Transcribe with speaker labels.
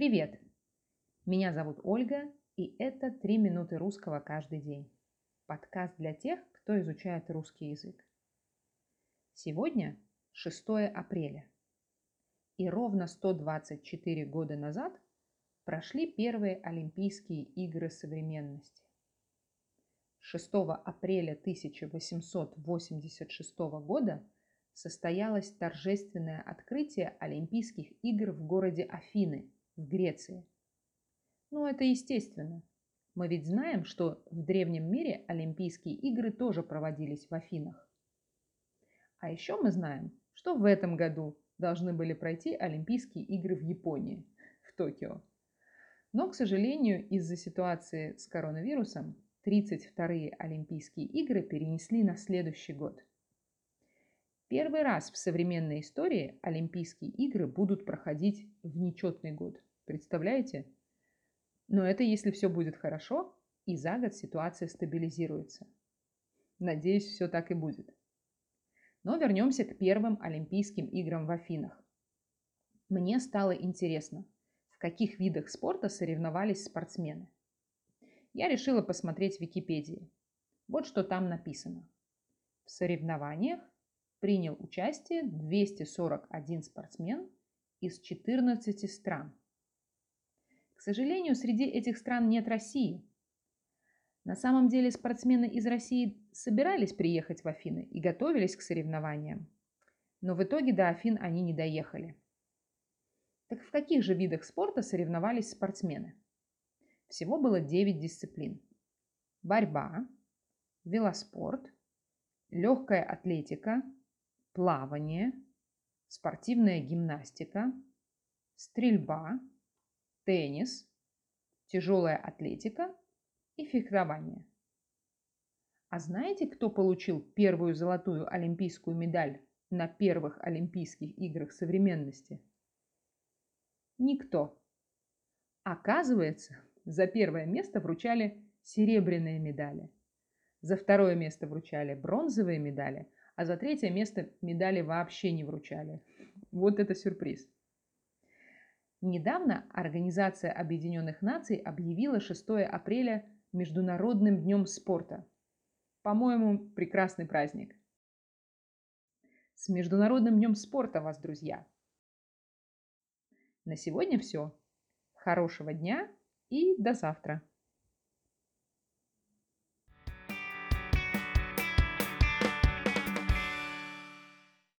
Speaker 1: Привет! Меня зовут Ольга, и это «Три минуты русского каждый день». Подкаст для тех, кто изучает русский язык. Сегодня 6 апреля. И ровно 124 года назад прошли первые Олимпийские игры современности. 6 апреля 1886 года состоялось торжественное открытие Олимпийских игр в городе Афины в Греции. Ну, это естественно. Мы ведь знаем, что в древнем мире Олимпийские игры тоже проводились в Афинах. А еще мы знаем, что в этом году должны были пройти Олимпийские игры в Японии, в Токио. Но, к сожалению, из-за ситуации с коронавирусом 32-е Олимпийские игры перенесли на следующий год. Первый раз в современной истории Олимпийские игры будут проходить в нечетный год. Представляете? Но это если все будет хорошо и за год ситуация стабилизируется. Надеюсь, все так и будет. Но вернемся к первым Олимпийским играм в Афинах. Мне стало интересно, в каких видах спорта соревновались спортсмены. Я решила посмотреть в Википедии. Вот что там написано. В соревнованиях принял участие 241 спортсмен из 14 стран. К сожалению, среди этих стран нет России. На самом деле спортсмены из России собирались приехать в Афины и готовились к соревнованиям, но в итоге до Афин они не доехали. Так в каких же видах спорта соревновались спортсмены? Всего было 9 дисциплин. Борьба, велоспорт, легкая атлетика, плавание, спортивная гимнастика, стрельба, теннис, тяжелая атлетика и фехтование. А знаете, кто получил первую золотую олимпийскую медаль на первых Олимпийских играх современности? Никто. Оказывается, за первое место вручали серебряные медали. За второе место вручали бронзовые медали, а за третье место медали вообще не вручали. Вот это сюрприз. Недавно Организация Объединенных Наций объявила 6 апреля Международным днем спорта. По-моему, прекрасный праздник. С Международным днем спорта вас, друзья! На сегодня все. Хорошего дня и до завтра!